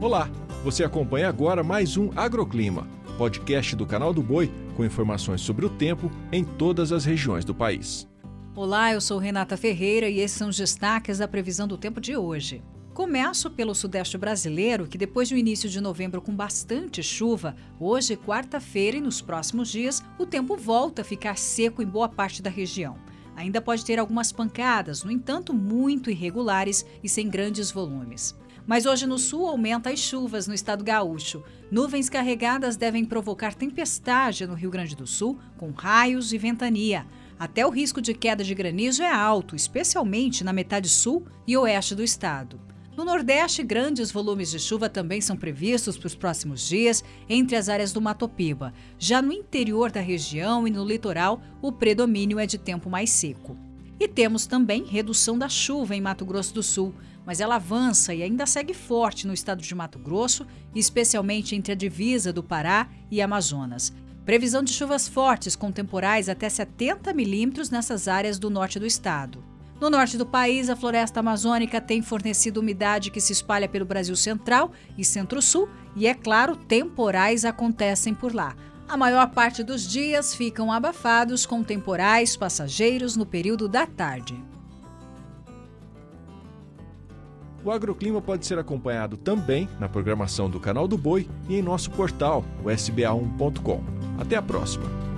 Olá, você acompanha agora mais um Agroclima, podcast do canal do Boi com informações sobre o tempo em todas as regiões do país. Olá, eu sou Renata Ferreira e esses são os destaques da previsão do tempo de hoje. Começo pelo sudeste brasileiro, que depois do início de novembro com bastante chuva, hoje, quarta-feira e nos próximos dias, o tempo volta a ficar seco em boa parte da região. Ainda pode ter algumas pancadas, no entanto, muito irregulares e sem grandes volumes. Mas hoje no sul aumenta as chuvas no estado gaúcho. Nuvens carregadas devem provocar tempestade no Rio Grande do Sul, com raios e ventania. Até o risco de queda de granizo é alto, especialmente na metade sul e oeste do estado. No Nordeste, grandes volumes de chuva também são previstos para os próximos dias entre as áreas do Mato Piba. Já no interior da região e no litoral, o predomínio é de tempo mais seco. E temos também redução da chuva em Mato Grosso do Sul, mas ela avança e ainda segue forte no estado de Mato Grosso, especialmente entre a divisa do Pará e Amazonas. Previsão de chuvas fortes com temporais até 70 milímetros nessas áreas do norte do estado. No norte do país, a floresta amazônica tem fornecido umidade que se espalha pelo Brasil central e centro-sul, e é claro, temporais acontecem por lá. A maior parte dos dias ficam abafados com temporais passageiros no período da tarde. O agroclima pode ser acompanhado também na programação do Canal do Boi e em nosso portal, o sba1.com. Até a próxima!